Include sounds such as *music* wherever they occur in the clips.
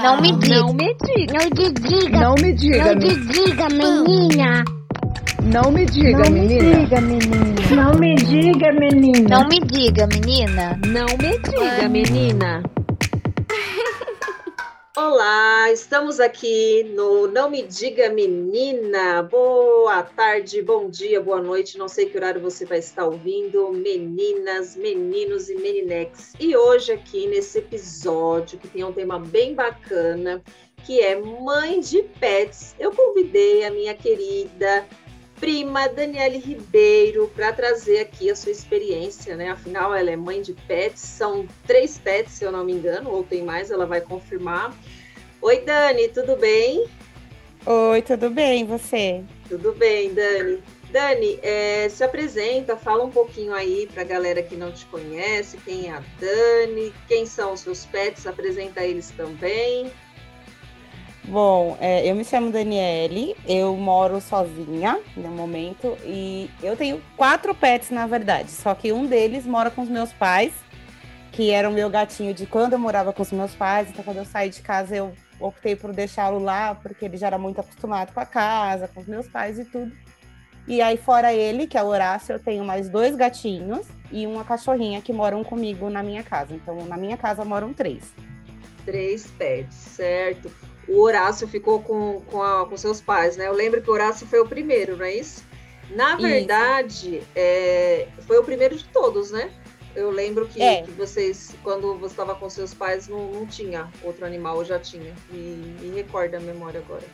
Não me diga. Não me diga. Não te diga. Não me diga, Não me- te diga, menina. não me diga, menina. menina. Não me diga, menina. Não me diga, menina. Não me diga, menina. Olá, estamos aqui no Não Me Diga Menina. Boa tarde, bom dia, boa noite. Não sei que horário você vai estar ouvindo, meninas, meninos e meninex. E hoje aqui nesse episódio que tem um tema bem bacana, que é mãe de pets. Eu convidei a minha querida prima Daniele Ribeiro para trazer aqui a sua experiência, né? Afinal, ela é mãe de pets, são três pets, se eu não me engano, ou tem mais, ela vai confirmar. Oi, Dani, tudo bem? Oi, tudo bem, você? Tudo bem, Dani. Dani, é, se apresenta, fala um pouquinho aí para a galera que não te conhece, quem é a Dani, quem são os seus pets, apresenta eles também. Bom, é, eu me chamo Daniele, eu moro sozinha no momento e eu tenho quatro pets, na verdade, só que um deles mora com os meus pais, que era o meu gatinho de quando eu morava com os meus pais, então quando eu saí de casa eu optei por deixá-lo lá, porque ele já era muito acostumado com a casa, com os meus pais e tudo. E aí, fora ele, que é o Horácio, eu tenho mais dois gatinhos e uma cachorrinha que moram comigo na minha casa. Então, na minha casa moram três. Três pets, certo? O Horácio ficou com, com, a- com seus pais, né? Eu lembro que o Horácio foi o primeiro, não é isso? Na verdade, é, foi o primeiro de todos, né? Eu lembro que, É. que vocês, quando você estava com seus pais, não, não tinha outro animal, ou já tinha. Me, me recorda a memória agora.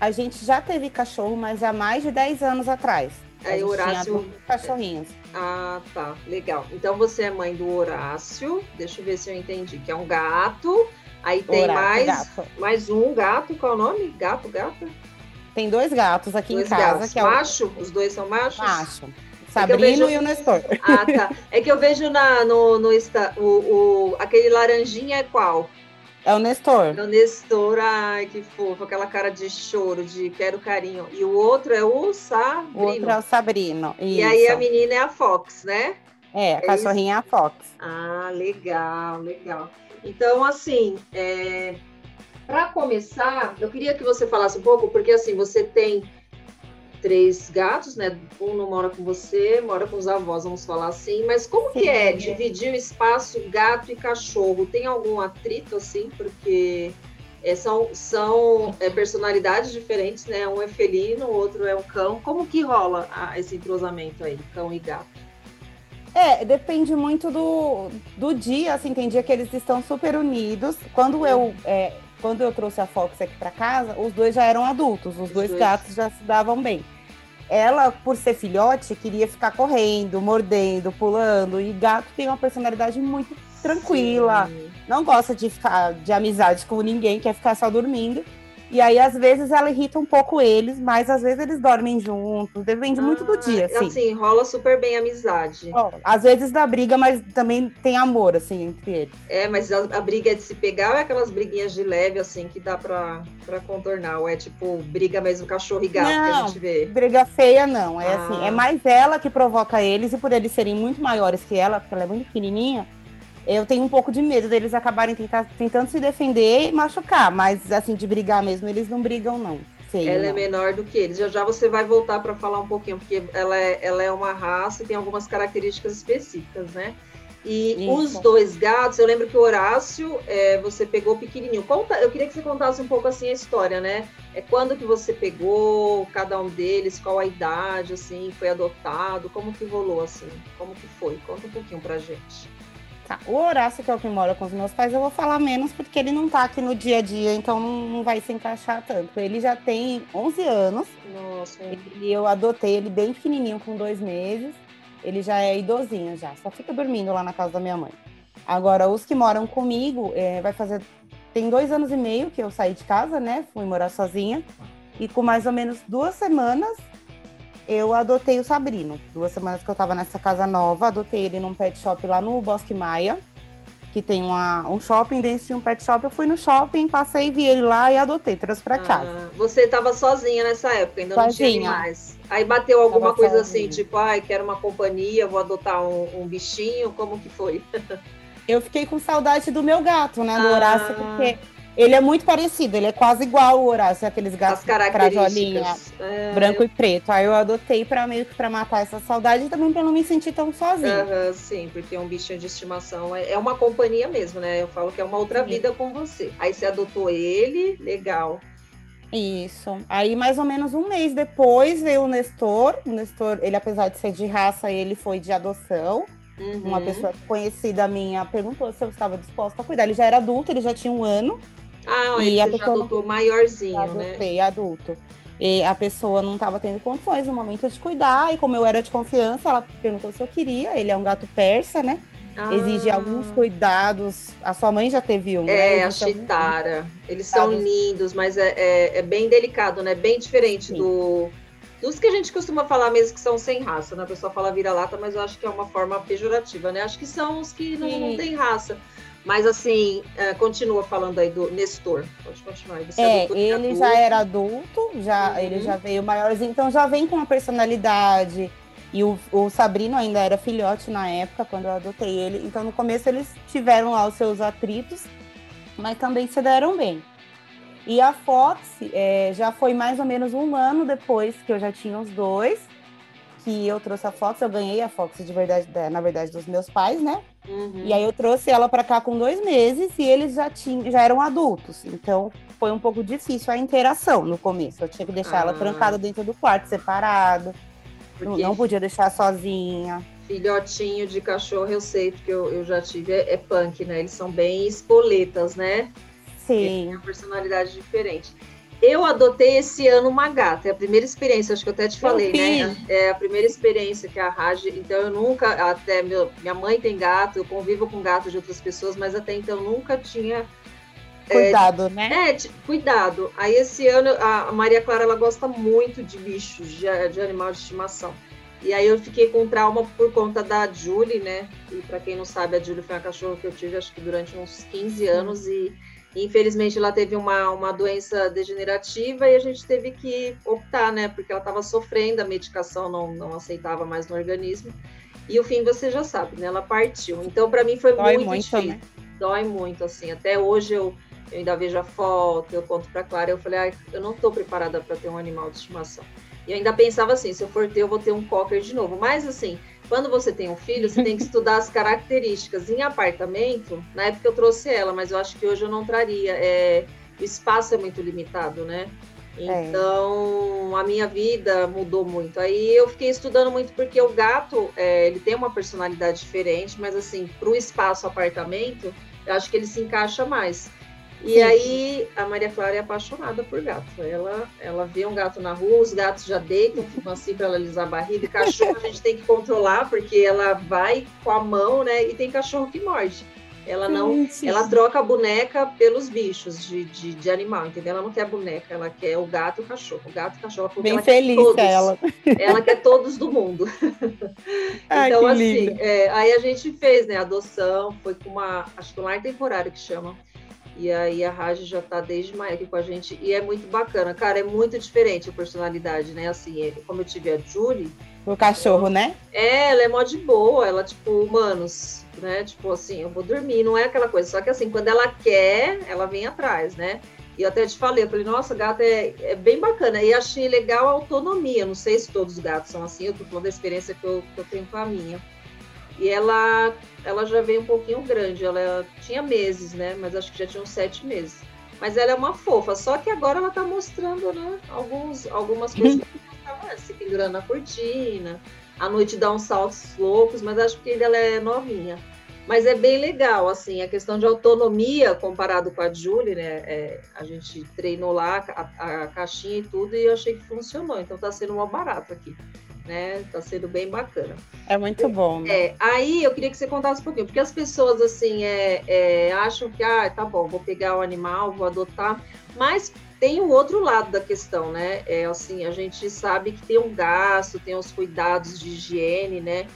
A gente já teve cachorro, mas há mais de 10 anos atrás. A Aí o Horácio- cachorrinhos. Ah, tá. Legal. Então você é mãe do Horácio. Deixa eu ver se eu entendi. Que é um gato. Aí tem mais, gato. mais um gato. Qual é o nome? Gato, gata? Tem dois gatos aqui Dois em casa, gatos. que é o Macho? Os dois são machos? macho. eu Sabrino vejo- e o Nestor. Ah, tá. É que eu vejo na, no, no Insta, o, o- aquele laranjinha é qual? É o Nestor. É o Nestor. Ai, que fofo. Aquela cara de choro, de quero carinho. E o outro é o Sabrino. O outro é o Sabrino. E aí a Isso. menina é a Fox, né? É, a isso? cachorrinha é a Fox. Ah, legal, legal. Então, assim, é... para começar, eu queria que você falasse um pouco, porque assim, você tem três gatos, né? Um não mora com você, mora com os avós, vamos falar assim. Mas como que é Sim. dividir o espaço gato e cachorro? Tem algum atrito, assim? Porque é, são, são é, personalidades diferentes, né? Um é felino, o outro é um cão. Como que rola ah, esse entrosamento aí, cão e gato? É, depende muito do, do dia, assim, tem dia que eles estão super unidos. Quando eu, é, quando eu trouxe a Fox aqui para casa, os dois já eram adultos, os, Os dois, dois. gatos já se davam bem. Ela, por ser filhote, queria ficar correndo, mordendo, pulando, e gato tem uma personalidade muito tranquila, Sim. não gosta de ficar de amizade com ninguém, quer ficar só dormindo. E aí, às vezes, ela irrita um pouco eles, mas às vezes eles dormem juntos, depende muito do Ah, dia, assim. Assim, rola super bem a amizade. Ó, às vezes dá briga, mas também tem amor, assim, entre eles. É, mas a, a briga é de se pegar ou é aquelas briguinhas de leve, assim, que dá pra, pra contornar? Ou é tipo, briga mesmo cachorro e gato que a Não. gente vê? Briga feia, não. É Ah. assim, é mais ela que provoca eles, e por eles serem muito maiores que ela, porque ela é muito pequenininha, eu tenho um pouco de medo deles acabarem tentar, tentando se defender e machucar. Mas, assim, de brigar mesmo, eles não brigam, não. Feio, Ela é não. menor do que eles. Já já você vai voltar pra falar um pouquinho, porque ela é, ela é uma raça e tem algumas características específicas, né? E Isso. os dois gatos, eu lembro que o Horácio, é, você pegou pequenininho. Conta, eu queria que você contasse um pouco assim a história, né? É quando que você pegou cada um deles, qual a idade, assim, foi adotado, como que rolou assim? Como que foi? Conta um pouquinho pra gente. Tá, O Horácio, que é o que mora com os meus pais, eu vou falar menos porque ele não tá aqui no dia a dia, então não, não vai se encaixar tanto. Ele já tem 11 anos, Nossa, e eu adotei ele bem pequenininho, com dois meses. Ele já é idosinho já, só fica dormindo lá na casa da minha mãe. Agora, os que moram comigo, é, vai fazer. Tem dois anos e meio que eu saí de casa, né? Fui morar sozinha. E com mais ou menos duas semanas, eu adotei o Sabrino. Duas semanas que eu tava nessa casa nova, adotei ele num pet shop lá no Bosque Maia, que tem uma, um shopping dentro de um pet shop. Eu fui no shopping, passei, vi ele lá e adotei, trouxe pra casa. Ah, você estava sozinha nessa época, ainda não tinha Sozinha. animais. Aí bateu alguma Tava coisa sozinha. assim, tipo, ai, quero uma companhia, vou adotar um, um bichinho, como que foi? Eu fiquei com saudade do meu gato, né? Do Ah. Horácio, porque Ele é muito parecido, ele é quase igual o Horácio, aqueles gatos crajolinha. É, branco e preto. Aí eu adotei pra meio que pra matar essa saudade e também pra não me sentir tão sozinha. Aham, sim, porque um bichinho de estimação é, é uma companhia mesmo, né? Eu falo que é uma outra Sim. vida com você. Aí você adotou ele, legal. Isso. Aí, mais ou menos um mês depois, veio o Nestor. O Nestor, ele, apesar de ser de raça, ele foi de adoção. Uhum. Uma pessoa conhecida minha perguntou se eu estava disposta a cuidar. Ele já era adulto, ele já tinha um ano. Ah, E a pessoa- adotou maiorzinho, né? Adulto. E a pessoa não estava tendo condições no momento de cuidar. E como eu era de confiança, ela perguntou se eu queria. Ele é um gato persa, né? Exige Ah, alguns cuidados. A sua mãe já teve um, né? É, a Existe alguns- chitara. Eles são lindos, mas é, é, é bem delicado, né? Bem diferente Sim. do dos que a gente costuma falar mesmo que são sem raça, né? A pessoa fala vira-lata, mas eu acho que é uma forma pejorativa, né? Acho que são os que não, não têm raça. Mas assim, é, continua falando aí do Nestor. Pode continuar. Você É, ele adulto. já era adulto, já, Uhum. ele já veio maiorzinho, então já vem com uma personalidade. E o, o Sabrino ainda era filhote na época, quando eu adotei ele. Então, no começo, eles tiveram lá os seus atritos, mas também se deram bem. E a Fox é, já foi mais ou menos um ano depois que eu já tinha os dois, que eu trouxe a Fox. Eu ganhei a Fox de verdade, da- na verdade, dos meus pais, né? Uhum. E aí eu trouxe ela para cá com dois meses e eles já tinham, já eram adultos. Então foi um pouco difícil a interação no começo. Eu tinha que deixar ela Ah. trancada dentro do quarto, separado. Não, Porque não podia deixar sozinha. filhotinho de cachorro, eu sei, porque eu, eu já tive, é, é punk, né? Eles são bem espoletas, né? Tem Sim. uma personalidade diferente. Eu adotei esse ano uma gata, é a primeira experiência, acho que eu até te falei, né? É a primeira experiência que a Raj, então eu nunca, até meu, minha mãe tem gato, eu convivo com gatos de outras pessoas, mas até então eu nunca tinha Cuidado, né? é, cuidado. Aí esse ano a a Maria Clara ela gosta muito de bichos, de, de animal de estimação. E aí eu fiquei com trauma por conta da Julie, né? E para quem não sabe, a Julie foi uma cachorra que eu tive acho que durante uns 15 anos e infelizmente ela teve uma, uma doença degenerativa e a gente teve que optar, né? Porque ela estava sofrendo, a medicação não, não aceitava mais no organismo. E o fim você já sabe, né? Ela partiu. Então para mim foi Dói muito, muito, difícil né? dói muito, assim. Até hoje eu, eu ainda vejo a foto, eu conto pra Clara, eu falei, ai, eu não tô preparada para ter um animal de estimação. E eu ainda pensava assim, se eu for ter, eu vou ter um cocker de novo. Mas assim, quando você tem um filho, você tem que estudar as características. Em apartamento, na época eu trouxe ela, mas eu acho que hoje eu não traria. É, o espaço é muito limitado, né? É. Então, a minha vida mudou muito. Aí eu fiquei estudando muito porque o gato, é, ele tem uma personalidade diferente, mas assim, para o espaço apartamento, eu acho que ele se encaixa mais. E Sim. aí a Maria Clara é apaixonada por gato. Ela, ela vê um gato na rua, os gatos já deitam, ficam assim para ela alisar a barriga. E cachorro a gente tem que controlar, porque ela vai com a mão, né? E tem cachorro que morde. Ela não Gente, ela troca a boneca pelos bichos de, de, de animal, entendeu? Ela não quer boneca, ela quer o gato e o cachorro. O gato e o cachorro, porque bem ela quer feliz todos. ela. Ela quer todos do mundo. *laughs* Ai, então, assim, é, aí a gente fez, né, adoção, foi com uma, acho que um lar temporário que chama. E aí a Raj já tá desde maio aqui com a gente, e é muito bacana. Cara, é muito diferente a personalidade, né? Assim, é- como eu tive a Julie, O cachorro, né? é, ela é mó de boa, ela, tipo, humanos, né? Tipo assim, eu vou dormir, não é aquela coisa. Só que assim, quando ela quer, ela vem atrás, né? E eu até te falei, eu falei, nossa, gato é, é bem bacana. E achei legal a autonomia. Não sei se todos os gatos são assim, eu tô falando da experiência que eu, que eu tenho com a minha. E ela, ela já veio um pouquinho grande, ela tinha meses, né? Mas acho que já tinha uns sete meses. Mas ela é uma fofa, só que agora ela tá mostrando, né? Alguns, algumas coisas que ela antes, se pendurando na cortina, à noite dá uns saltos loucos, mas acho que ainda ela é novinha. Mas é bem legal, assim, a questão de autonomia comparado com a Julie, né? é, a gente treinou lá a, a caixinha e tudo e eu achei que funcionou. Então tá sendo uma barato aqui, né? Tá sendo bem bacana. É muito bom. né? É, aí eu queria que você contasse um pouquinho, porque as pessoas assim é, é, acham que ah, tá bom, vou pegar o animal, vou adotar, mas tem o outro lado da questão, né? É assim, a gente sabe que tem um gasto, tem os cuidados de higiene, né?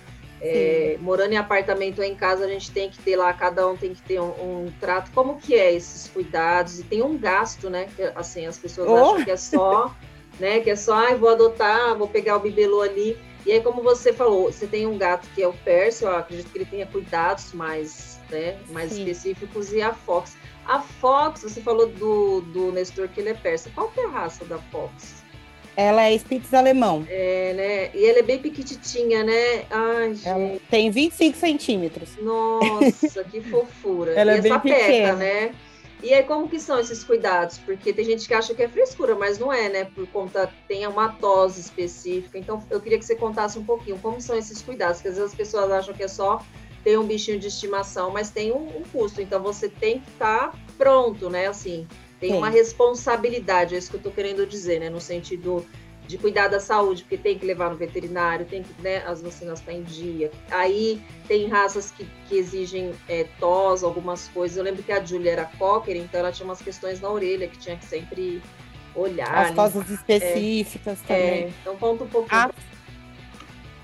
É, morando em apartamento ou em casa, a gente tem que ter lá, cada um tem que ter um, um trato. Como que é esses cuidados? E tem um gasto, né? Que, assim, as pessoas Oh! acham que é só, *laughs* né? Que é só, ah, vou adotar, vou pegar o bibelô ali. E aí, como você falou, você tem um gato que é o Percy, eu acredito que ele tenha cuidados mais, né, mais Sim. específicos, e a Fox. A Fox, você falou do, do Nestor que ele é persa. Qual que é a raça da Fox? Ela é Spitz alemão. É, né? E ela é bem pequititinha, né? Ai, gente. Ela tem 25 centímetros. Nossa, que fofura. Ela e é bem pequena. né? E aí, como que são esses cuidados? Porque tem gente que acha que é frescura, mas não é, né? Por conta, tem uma tosse específica. Então, eu queria que você contasse um pouquinho como são esses cuidados, porque às vezes as pessoas acham que é só ter um bichinho de estimação, mas tem um, um custo. Então, você tem que estar pronto, né? Assim, tem Sim. uma responsabilidade, é isso que eu tô querendo dizer, né? No sentido de cuidar da saúde, porque tem que levar no veterinário, tem que, né, as vacinas estão em dia. Aí tem raças que, que exigem é, tos, algumas coisas. Eu lembro que a Julia era cocker, então ela tinha umas questões na orelha que tinha que sempre olhar. As tosas específicas também. É, então conta um pouquinho. A,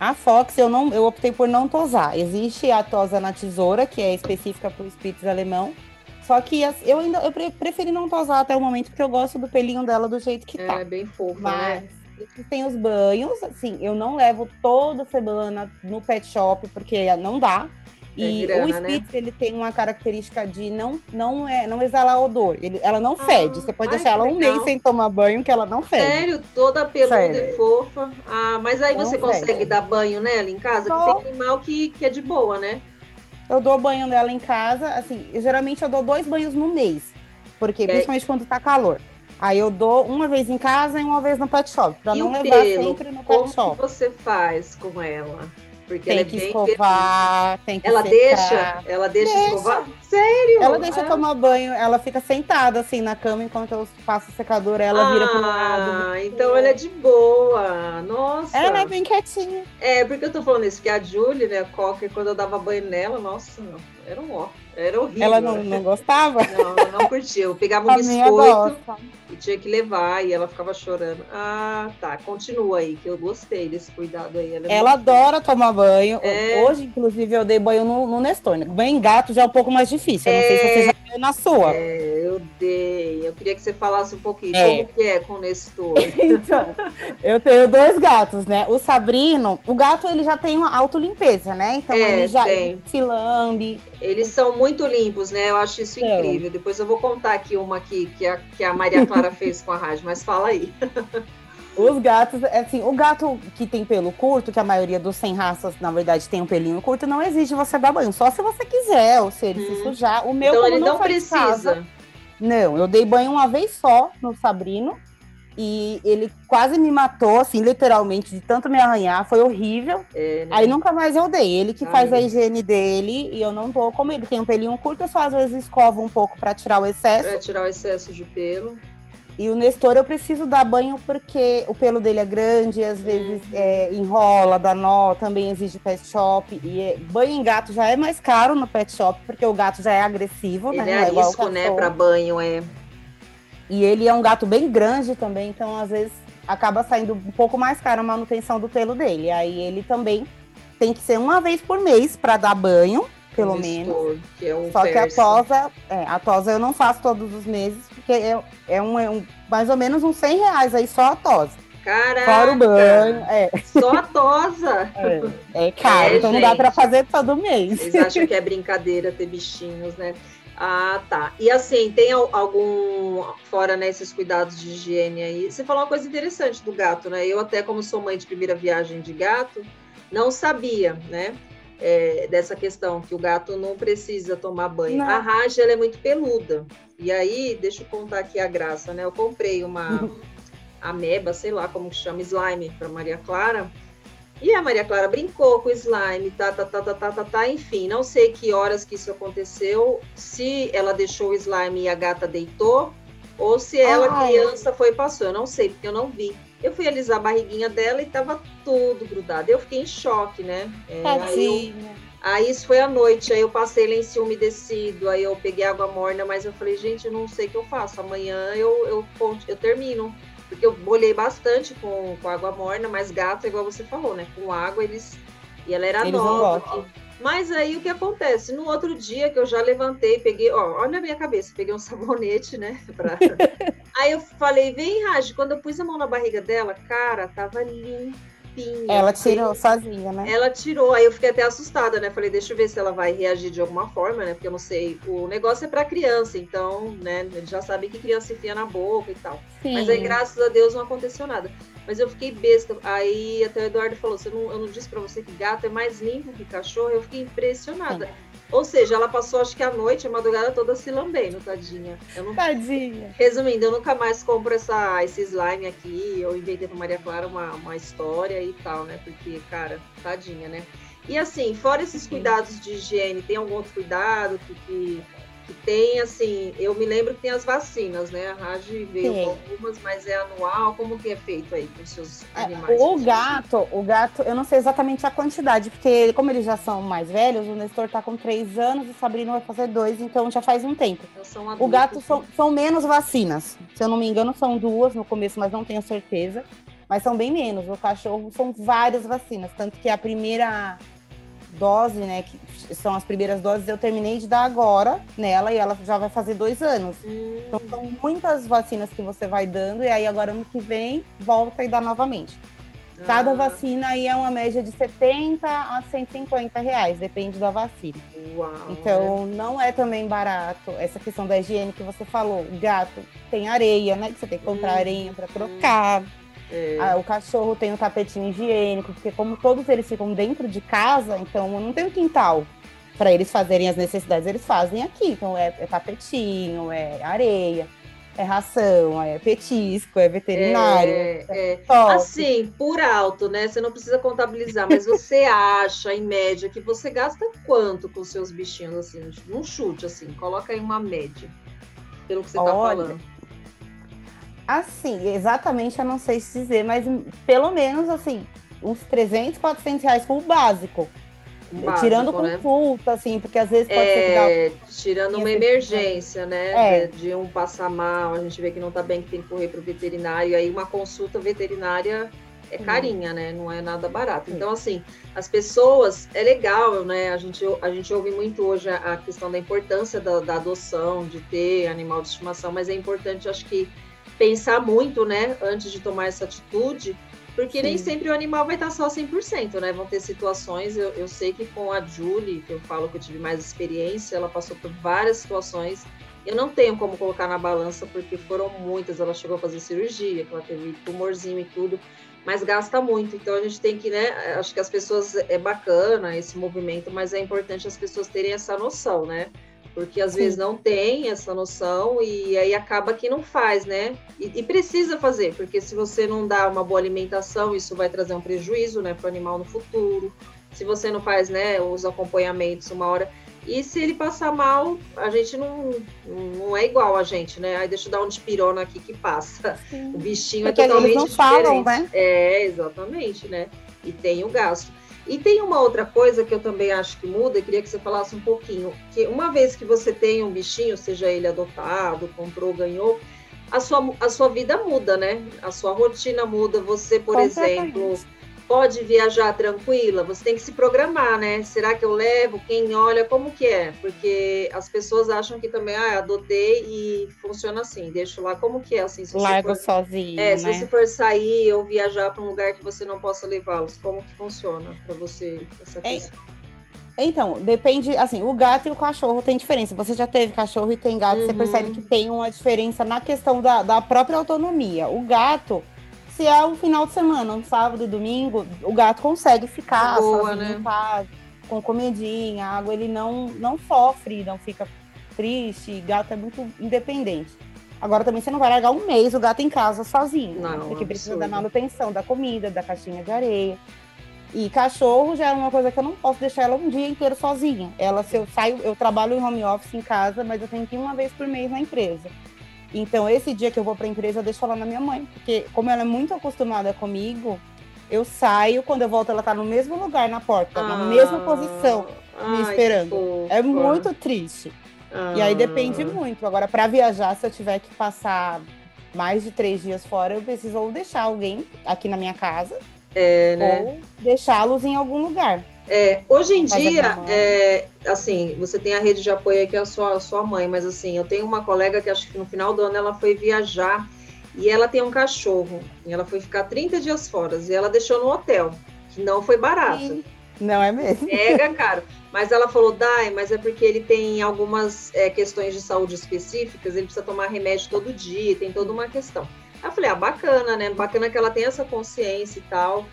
a Fox eu não, eu optei por não tosar. Existe a tosa na tesoura, que é específica para o Spitz alemão. Só que as- eu ainda eu pre- preferi não tosar até o momento, porque eu gosto do pelinho dela do jeito que é, tá. bem fofa, Mas né? Tem os banhos, assim, eu não levo toda semana no pet shop, porque não dá. E grana, o né? Spitz, ele tem uma característica de não, não, é, não exalar odor. Ele, ela não fede. Você pode ai, deixar ela que um legal. mês sem tomar banho, que ela não fede. Sério, toda peluda Sério. e fofa. Ah, mas aí Não você consegue fede. dar banho nela em casa? Que tem animal que, que é de boa, né? Eu dou banho nela em casa, assim, eu, geralmente eu dou dois banhos no mês. Porque, aí- principalmente quando tá calor. Aí eu dou uma vez em casa e uma vez no pet shop, pra e não levar pelo, sempre no como pet shop. que você faz com ela? Porque ela Tem é que escovar, tem que Ela secar. deixa? Ela deixa, Deixa. escovar? Sério? Ela deixa Ah. tomar banho, ela fica sentada assim na cama enquanto eu passo o secador, ela vira pro lado. Ah, então ela é de boa. Nossa. Ela é bem quietinha. É, porque eu tô falando isso, que a Julie, né, a Cocker, quando eu dava banho nela, nossa, era um ó. Era horrível. Ela não, não gostava? *laughs* Não, eu não curtia. Eu pegava um biscoito e tinha que levar e ela ficava chorando. Ah, tá. Continua aí, que eu gostei desse cuidado aí. Ela, é Ela adora tomar banho. É. Hoje, inclusive, eu dei banho no, no Nestor. Banho em gato já é um pouco mais difícil. Eu não sei se você já deu na sua. É, eu dei. Eu queria que você falasse um pouquinho. É. Como que é com o Nestor? *laughs* Então, eu tenho dois gatos, né? O Sabrino, o gato ele já tem uma autolimpeza, né? Então É, ele já tem. se lambe. Eles são muito limpos, né? Eu acho isso São. incrível. Depois eu vou contar aqui uma aqui que a, que a Maria Clara *laughs* fez com a rádio, mas fala aí. *laughs* Os gatos, assim, o gato que tem pelo curto, que a maioria dos sem raças, na verdade, tem um pelinho curto, não exige você dar banho. Só se você quiser, ou se ele se Hum. sujar. O meu, então como ele não faz casa, precisa. Não, eu dei banho uma vez só no Sabrino. E ele quase me matou, assim, literalmente, de tanto me arranhar. Foi horrível. É, né? Aí nunca mais eu dei. Ele que Ai, faz a higiene dele e eu não dou. Como ele tem um pelinho curto, eu só às vezes escovo um pouco para tirar o excesso. Pra tirar o excesso de pelo. E o Nestor eu preciso dar banho porque o pelo dele é grande, às vezes Uhum. é, enrola, dá nó, também exige pet shop. E é- banho em gato já é mais caro no pet shop, porque o gato já é agressivo, Ele né? é Não é igual o risco, né, pra banho, é. E ele é um gato bem grande também, então às vezes acaba saindo um pouco mais caro a manutenção do pelo dele. Aí ele também tem que ser uma vez por mês para dar banho, pelo menos. Que é um Só que a tosa, é, a tosa eu não faço todos os meses, porque é, é, um, é um- mais ou menos uns 100 reais aí só a tosa. Caraca! Fora o banho, é, Só a tosa! é, é caro, É, então não dá gente. para fazer todo mês. Vocês acham que é brincadeira ter bichinhos, né? Ah, tá. E assim, tem al- algum, fora né, esses cuidados de higiene aí? Você falou uma coisa interessante do gato, né? Eu até, como sou mãe de primeira viagem de gato, não sabia, né? É, dessa questão, que o gato não precisa tomar banho. Não. A Raja, ela é muito peluda. E aí, deixa eu contar aqui a graça, né? Eu comprei uma *laughs* ameba, sei lá como que chama, slime, para Maria Clara. E a Maria Clara brincou com o slime, tá, tá, tá, tá, tá, tá, tá, enfim, não sei que horas que isso aconteceu, se ela deixou o slime e a gata deitou, ou se ela, Ai. criança, foi e passou, eu não sei, porque eu não vi. Eu fui alisar a barriguinha dela e tava tudo grudado. Eu fiquei em choque, né? É, aí, eu- aí isso foi à noite, aí eu passei lenço umedecido, aí eu peguei água morna, mas eu falei, gente, eu não sei o que eu faço. Amanhã eu, eu, conto- eu termino. Porque eu molhei bastante com, com água morna, mas gato, igual você falou, né? Com água, eles. E ela era Eles nova. Mas aí o que acontece? No outro dia que eu já levantei, peguei, ó, olha a minha cabeça, peguei um *laughs* sabonete, né? pra- *laughs* aí eu falei, vem, Raj, quando eu pus a mão na barriga dela, cara, tava limpinha. Ela tirou sozinha, né? Ela tirou, aí eu fiquei até assustada, né? Falei, deixa eu ver se ela vai reagir de alguma forma, né? Porque eu não sei. O negócio é pra criança, então, né? Eles já sabem que criança enfia na boca e tal. Sim. Mas aí, graças a Deus, não aconteceu nada. Mas eu fiquei besta. Aí até o Eduardo falou: você não, eu não disse pra você que gato é mais limpo que cachorro? Eu fiquei impressionada. Ou seja, ela passou acho que a noite, a madrugada toda se lambendo, tadinha. Não Tadinha. Resumindo, eu nunca mais compro essa, esse slime aqui. Eu inventei pra Maria Clara uma, uma história e tal, né? Porque, cara, tadinha, né? E assim, fora esses cuidados de higiene, tem algum outro cuidado que, que, que tem, assim, eu me lembro que tem as vacinas, né? A Raj veio com algumas, mas é anual. Como que é feito aí com os seus É, animais? O gato, o gato, eu não sei exatamente a quantidade, porque como eles já são mais velhos, o Nestor tá com três anos, o Sabrina vai fazer dois, então já faz um tempo. Então, são O adultos, gato né? são, são menos vacinas. Se eu não me engano, são duas no começo, mas não tenho certeza. Mas são bem menos. O cachorro são várias vacinas. Tanto que a primeira dose, né? Que são as primeiras doses, eu terminei de dar agora nela e ela já vai fazer dois anos. Hum, Então são muitas vacinas que você vai dando, e aí agora ano que vem volta e dá novamente. Cada ah, vacina aí é uma média de 70 a 150 reais, depende da vacina. Uau, né? Então, não é também barato essa questão da higiene que você falou. Gato tem areia, né? Que você tem que comprar Hum, areia para trocar. É. Ah, o cachorro tem o tapetinho higiênico, porque como todos eles ficam dentro de casa, então não tem um quintal para eles fazerem as necessidades. Eles fazem aqui. Então, é, é tapetinho, é areia, é ração, é petisco, é veterinário. É, é. Assim, por alto, né? Você não precisa contabilizar, mas você *laughs* acha, em média, que você gasta quanto com seus bichinhos, assim? Num chute, assim. Coloca aí uma média. Pelo que você tá Olha, falando. Assim, exatamente eu não sei se dizer, mas pelo menos assim, uns 300, 400 reais com o básico. Um básico, Tirando né? consulta, assim, porque às vezes pode ser É, tirando uma Esse- emergência, né? É. De, de um passar mal, a gente vê que não tá bem, que tem que correr pro veterinário, aí uma consulta veterinária é carinha, né? Não é nada barato. Então, assim, as pessoas, é legal, né? A gente, a gente ouve muito hoje a, a questão da importância da, da adoção, de ter animal de estimação, mas é importante, acho que, pensar muito, né? Antes de tomar essa atitude, porque nem Sim. sempre o animal vai estar só 100%, né? Vão ter situações, eu, eu sei que com a Julie, que eu falo que eu tive mais experiência, ela passou por várias situações. Eu não tenho como colocar na balança, porque foram muitas. Ela chegou a fazer cirurgia, que ela teve tumorzinho e tudo, mas gasta muito. Então a gente tem que, né? Acho que as pessoas, é bacana esse movimento, mas é importante as pessoas terem essa noção, né? Porque às Sim. vezes não tem essa noção e aí acaba que não faz, né? E, e precisa fazer, porque se você não dá uma boa alimentação, isso vai trazer um prejuízo, né, para o animal no futuro. Se você não faz, né, os acompanhamentos uma hora. E se ele passar mal, a gente não, não é igual a gente, né? Aí deixa eu dar um despirona aqui que passa. O bichinho Porque é eles totalmente não falam, diferente. né? É, exatamente, né? E tem o gasto. E tem uma outra coisa que eu também acho que muda, eu queria que você falasse um pouquinho, que uma vez que você tem um bichinho, seja ele adotado, comprou, ganhou, a sua, a sua vida muda, né? A sua rotina muda. Você, por exemplo, pode viajar tranquila, você tem que se programar, né? Será que eu levo? Quem olha? Como que é? Porque as pessoas acham que também, ah, adotei e funciona assim, deixo lá. Como que é assim? Se você Largo for- sozinho, é, né? se você for sair ou viajar para um lugar que você não possa levá-los, como que funciona para você essa É, questão? Então, depende, assim, o gato e o cachorro tem diferença. Você já teve cachorro e tem gato, você Uhum. percebe que tem uma diferença na questão da, da própria autonomia. O gato, se é um final de semana, um sábado e domingo, o gato consegue ficar Boa, sozinho né? em casa, com comidinha, água, ele não, não sofre, não fica triste. Gato é muito independente. Agora também você não vai largar um mês o gato em casa sozinho, né? Não, porque precisa absurdo. da manutenção, da comida, da caixinha de areia. E cachorro já é uma coisa que eu não posso deixar ela um dia inteiro sozinha. Ela, se eu saio, eu trabalho em home office em casa, mas eu tenho que ir uma vez por mês na empresa. Então, esse dia que eu vou para a empresa, eu deixo ela na minha mãe. Porque, como ela é muito acostumada comigo, eu saio, quando eu volto, ela tá no mesmo lugar na porta, na mesma posição. me Ah, Ai, esperando. É muito triste. E aí depende Ah, muito. Agora, para viajar, se eu tiver que passar mais de três dias fora, eu preciso ou deixar alguém aqui na minha casa, É, né? ou deixá-los em algum lugar. É, hoje em dia, é, assim, você tem a rede de apoio aí que é a sua, a sua mãe, mas assim, eu tenho uma colega que acho que no final do ano ela foi viajar E ela tem um cachorro. E ela foi ficar 30 dias fora. E ela deixou no hotel, que não foi barato. Sim. Não é mesmo? Mega *laughs* caro. Mas ela falou, Dai, mas é porque ele tem algumas é, questões de saúde específicas, ele precisa tomar remédio todo dia, tem toda uma questão. Aí eu falei, ah, bacana, né? Bacana que ela tem essa consciência e tal.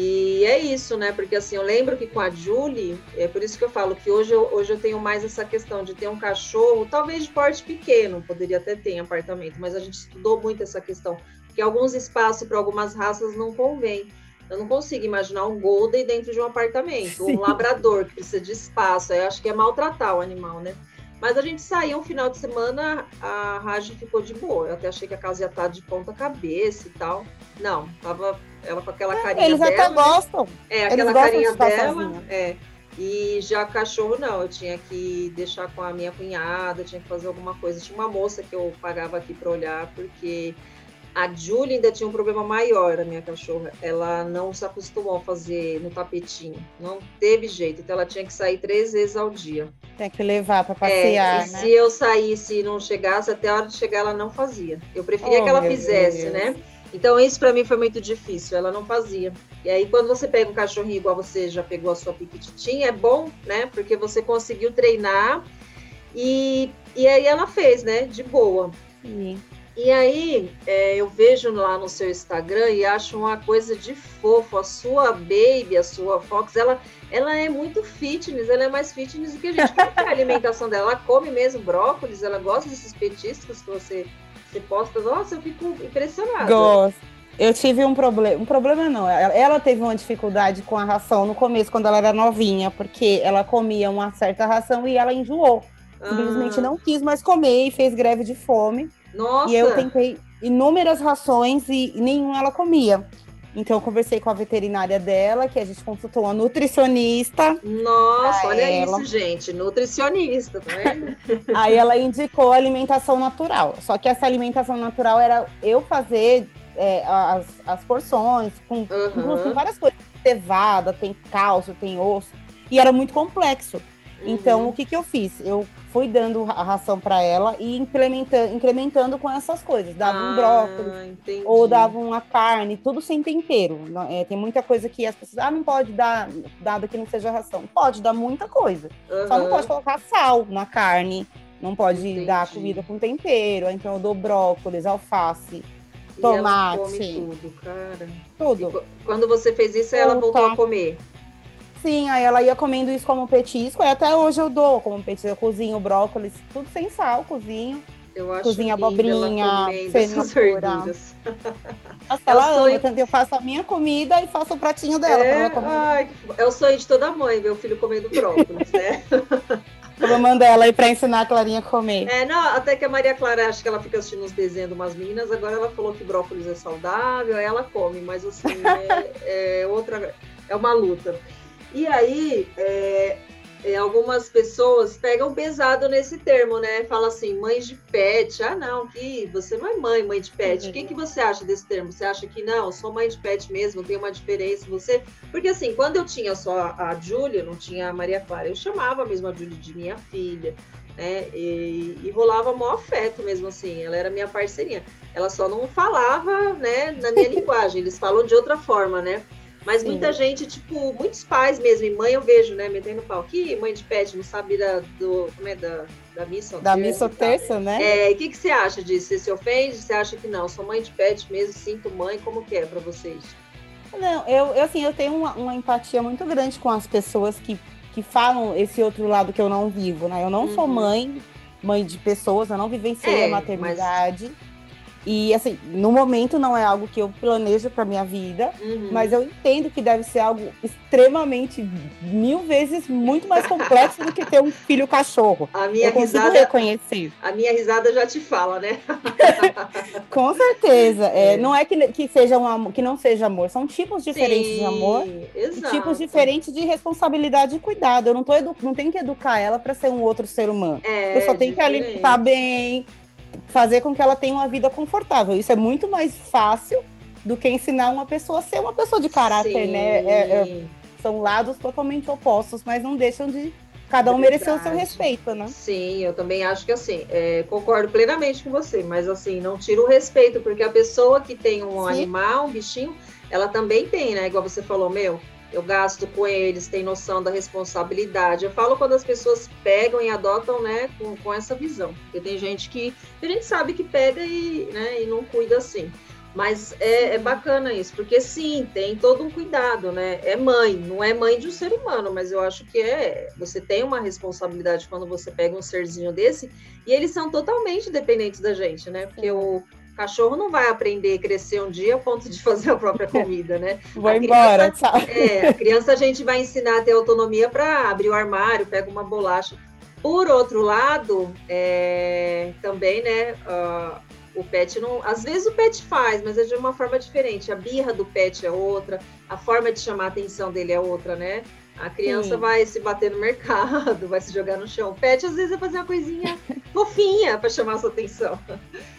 E é isso, né? Porque assim, eu lembro que com a Julie, é por isso que eu falo que hoje eu, hoje eu tenho mais essa questão de ter um cachorro, talvez de porte pequeno, poderia até ter em apartamento, mas a gente estudou muito essa questão, porque alguns espaços para algumas raças não convém. Eu não consigo imaginar um Golden dentro de um apartamento, Sim. um labrador que precisa de espaço. Eu acho que é maltratar o animal, né? Mas a gente saiu um final de semana, a Raj ficou de boa. Eu até achei que a casa ia estar de ponta cabeça e tal. Não, tava ela com aquela é, carinha Eles dela. Eles até gostam. É, aquela carinha dela. É. E já cachorro não, eu tinha que deixar com a minha cunhada, tinha que fazer alguma coisa. Tinha uma moça que eu pagava aqui para olhar, porque a Julie ainda tinha um problema maior, a minha cachorra. Ela não se acostumou a fazer no tapetinho. Não teve jeito. Então ela tinha que sair três vezes ao dia. Tem que levar para passear. É, e né? se eu saísse e não chegasse, até a hora de chegar ela não fazia. Eu preferia oh, que ela fizesse, Deus. né? Então isso para mim foi muito difícil. Ela não fazia. E aí quando você pega um cachorrinho igual você já pegou a sua piquititinha, é bom, né? Porque você conseguiu treinar. E, e aí ela fez, né? De boa. Sim. E aí, é, eu vejo lá no seu Instagram e acho uma coisa de fofo. A sua baby, a sua Fox, ela, ela é muito fitness, ela é mais fitness do que a gente. Como é a alimentação dela? Ela come mesmo brócolis, ela gosta desses petiscos que você, você posta. Nossa, eu fico impressionada. Gosto. Eu tive um problema, um problema não, ela teve uma dificuldade com a ração no começo, quando ela era novinha, porque ela comia uma certa ração e ela enjoou. Simplesmente ah. não quis mais comer e fez greve de fome. Nossa! E eu tentei inúmeras rações e nenhuma ela comia. Então eu conversei com a veterinária dela, que a gente consultou uma nutricionista. Nossa, olha ela. isso, gente, nutricionista, tá vendo? *laughs* Aí ela indicou alimentação natural. Só que essa alimentação natural era eu fazer é, as, as porções, com, uhum. com várias coisas. Cevada, tem cálcio, tem osso. E era muito complexo. Então, uhum. o que, que eu fiz? Eu fui dando a ração para ela e implementando, incrementando com essas coisas. Dava ah, um brócolis, entendi. ou dava uma carne, tudo sem tempero. É, tem muita coisa que as pessoas, ah, não pode dar nada que não seja ração. Pode dar muita coisa. Uhum. Só não pode colocar sal na carne, não pode entendi. dar comida com tempero. Então eu dou brócolis, alface. E tomate. Tudo, cara. Tudo. E quando você fez isso, ela voltou a comer. Sim, aí ela ia comendo isso como petisco, e até hoje eu dou como petisco. Eu cozinho brócolis, tudo sem sal, cozinho. Eu acho cozinha abobrinha, cenoura. Nossa, ela sonho... ama, eu faço a minha comida e faço o pratinho dela. É, ai, é o sonho de toda mãe, ver o filho comendo brócolis, né? *laughs* Eu vou mandar ela aí pra ensinar a Clarinha a comer. É, não, até que a Maria Clara, acho que ela fica assistindo os desenhos de umas meninas, agora ela falou que brócolis é saudável, aí ela come, mas assim, *laughs* é, é outra, é uma luta. E aí, é, é, algumas pessoas pegam pesado nesse termo, né? Fala assim, mãe de pet. Ah, não, que você não é mãe, mãe de pet. O que, que você acha desse termo? Você acha que não, sou mãe de pet mesmo, tem uma diferença você? Porque assim, quando eu tinha só a Júlia, não tinha a Maria Clara, eu chamava mesmo a Júlia de minha filha, né? E, e rolava maior afeto mesmo assim, ela era minha parceirinha. Ela só não falava, né, na minha *laughs* linguagem, eles falam de outra forma, né? Mas Sim. muita gente, tipo, muitos pais mesmo, e mãe eu vejo, né, metendo pau. Que mãe de pet não sabe da, do, como é, da, da missa Da missa terça, né? É, o que, que você acha disso? Você se ofende? Você acha que não? Sou mãe de pet mesmo, sinto mãe, como que é para vocês? Não, eu, eu, assim, eu tenho uma, uma, empatia muito grande com as pessoas que, que falam esse outro lado que eu não vivo, né? Eu não uhum. sou mãe, mãe de pessoas, eu não vivenciei é, a maternidade. Mas e assim, no momento não é algo que eu planejo para minha vida, uhum. mas eu entendo que deve ser algo extremamente mil vezes muito mais complexo do que ter um filho cachorro. A minha eu risada reconhecer. A minha risada já te fala, né? *laughs* Com certeza. É, é. Não é que, que seja um amor, que não seja amor, são tipos diferentes Sim, de amor, exato. tipos diferentes de responsabilidade e cuidado. Eu não tô não tenho que educar ela para ser um outro ser humano. É, eu só tenho que alimentar bem, fazer com que ela tenha uma vida confortável. Isso é muito mais fácil do que ensinar uma pessoa a ser uma pessoa de caráter, Sim. né? É, é, são lados totalmente opostos, mas não deixam de cada um É mereceu o seu respeito, né? Sim, eu também acho que assim, é, concordo plenamente com você, mas assim, não tira o respeito, porque a pessoa que tem um Sim. animal, um bichinho, ela também tem, né? Igual você falou, meu, eu gasto com eles, tem noção da responsabilidade. Eu falo quando as pessoas pegam e adotam, né, com, com essa visão. Porque tem gente que a gente sabe que pega e, né, e não cuida assim. Mas é, é bacana isso, porque sim, tem todo um cuidado, né? É mãe, não é mãe de um ser humano, mas eu acho que é. Você tem uma responsabilidade quando você pega um serzinho desse, e eles são totalmente dependentes da gente, né? Porque o cachorro não vai aprender a crescer um dia a ponto de fazer a própria *laughs* comida, né? A embora, tchau. *laughs* É, a criança a gente vai ensinar a ter autonomia para abrir o armário, pega uma bolacha. Por outro lado, é, também, né, ah, o pet não. Às vezes o pet faz, mas é de uma forma diferente. A birra do pet é outra, a forma de chamar a atenção dele é outra, né? A criança Sim. vai se bater no mercado, *laughs* vai se jogar no chão. O pet, às vezes, vai fazer uma coisinha *laughs* fofinha para chamar a sua atenção.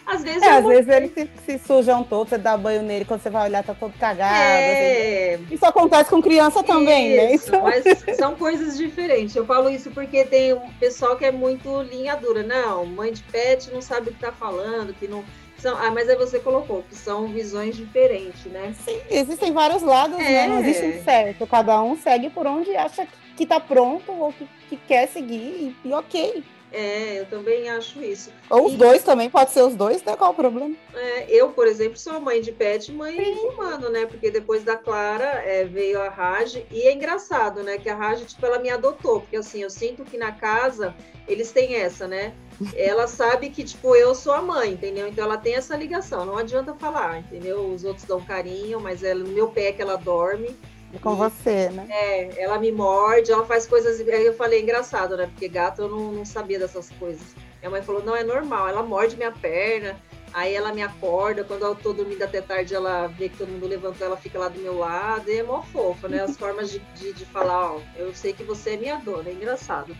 Às vezes, É, às vezes eles se, se sujam todo, você dá banho nele, quando você vai olhar, tá todo cagado. assim. é, Isso acontece com criança também, né? Isso, Então, mas são coisas diferentes. Eu falo isso porque tem um pessoal que é muito linha dura. Não, mãe de pet não sabe o que tá falando, que não. São, ah, mas aí você colocou que são visões diferentes, né? sim, existem vários lados, né? Não É. existe um certo. Cada um segue por onde acha que tá pronto ou que, que quer seguir, e, e ok. É, eu também acho isso. Ou os E- dois também, pode ser os dois, né? Qual o problema? É, eu, por exemplo, sou mãe de pet e mãe de humano, né? Porque depois da Clara é, veio a Raj. E é engraçado, né? Que a Raj, tipo, ela me adotou. Porque, assim, eu sinto que na casa eles têm essa, né? *laughs* Ela sabe que, tipo, eu sou a mãe, entendeu? Então ela tem essa ligação. Não adianta falar, entendeu? Os outros dão carinho, mas ela, no meu pé que ela dorme. É com você, né? É, ela me morde, ela faz coisas. Aí eu falei, engraçado, né? Porque gato eu não, não sabia dessas coisas. Minha mãe falou: não, é normal, ela morde minha perna, aí ela me acorda. Quando eu tô dormindo até tarde, ela vê que todo mundo levantou, ela fica lá do meu lado. E é mó fofa, né? As formas de, de, de falar: ó, eu sei que você é minha dona, é engraçado.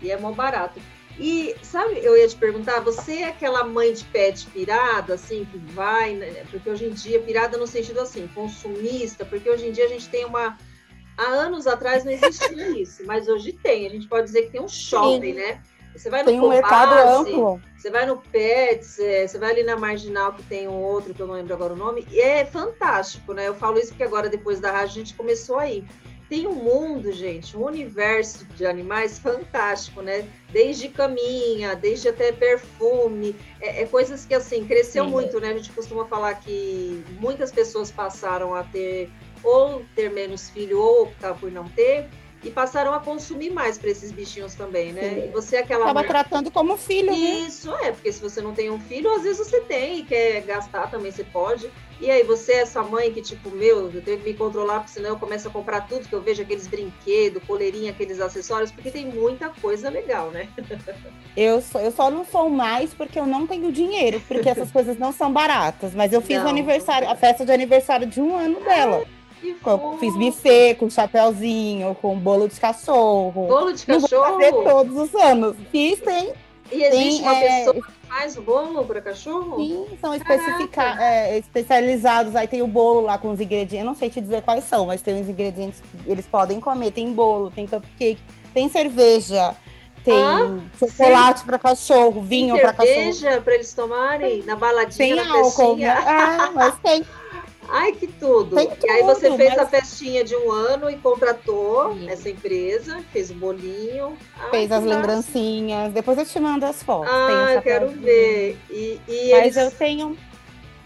E é mó barato. E sabe, eu ia te perguntar, você é aquela mãe de pet pirada, assim, que vai, né? Porque hoje em dia, pirada no sentido assim, consumista, porque hoje em dia a gente tem uma. Há anos atrás não existia *laughs* isso, mas hoje tem. A gente pode dizer que tem um shopping, né? Você vai no Tem um mercado Cobase, amplo. você vai no Pets, é, você vai ali na Marginal, que tem um outro, que eu não lembro agora o nome, e é fantástico, né? Eu falo isso porque agora, depois da rádio, a gente começou aí. Tem um mundo, gente, um universo de animais fantástico, né? Desde caminha, desde até perfume, é, é coisas que, assim, cresceu Sim. muito, né? A gente costuma falar que muitas pessoas passaram a ter, ou ter menos filho, ou optar por não ter, e passaram a consumir mais para esses bichinhos também, né? Sim. E você é aquela mãe- tratando como filho, né? isso, é, porque se você não tem um filho, às vezes você tem e quer gastar também, você pode. E aí, você é essa mãe que, tipo, meu, eu tenho que me controlar, porque senão eu começo a comprar tudo que eu vejo, aqueles brinquedos, coleirinha, aqueles acessórios, porque tem muita coisa legal, né? *laughs* Eu, só- eu só não sou mais porque eu não tenho dinheiro, porque essas *laughs* coisas não são baratas. Mas eu fiz Não, o aniversário, a festa de aniversário de um ano dela. E Com-. Fiz buffet com chapéuzinho, com bolo de cachorro. Bolo de Não vou fazer cachorro. todos os anos. Fiz, tem, E existe tem, uma é, pessoa que faz o bolo para cachorro? sim, são especifica, é, especializados. Aí tem o bolo lá com os ingredientes. Eu não sei te dizer quais são, mas tem os ingredientes que eles podem comer. Tem bolo, tem cupcake, tem cerveja, tem Ah, chocolate para cachorro, vinho Tem para cachorro. cerveja para eles tomarem na baladinha, Sem na álcool, né? *laughs* Ah, mas tem. Ai, que tudo! Tem e aí você tudo, fez mas- a festinha de um ano e contratou Sim. essa empresa, fez o bolinho. Ai, Fez as massa. lembrancinhas. Depois eu te mando as fotos. Ah, eu quero ver. E, e Mas eles... eu tenho.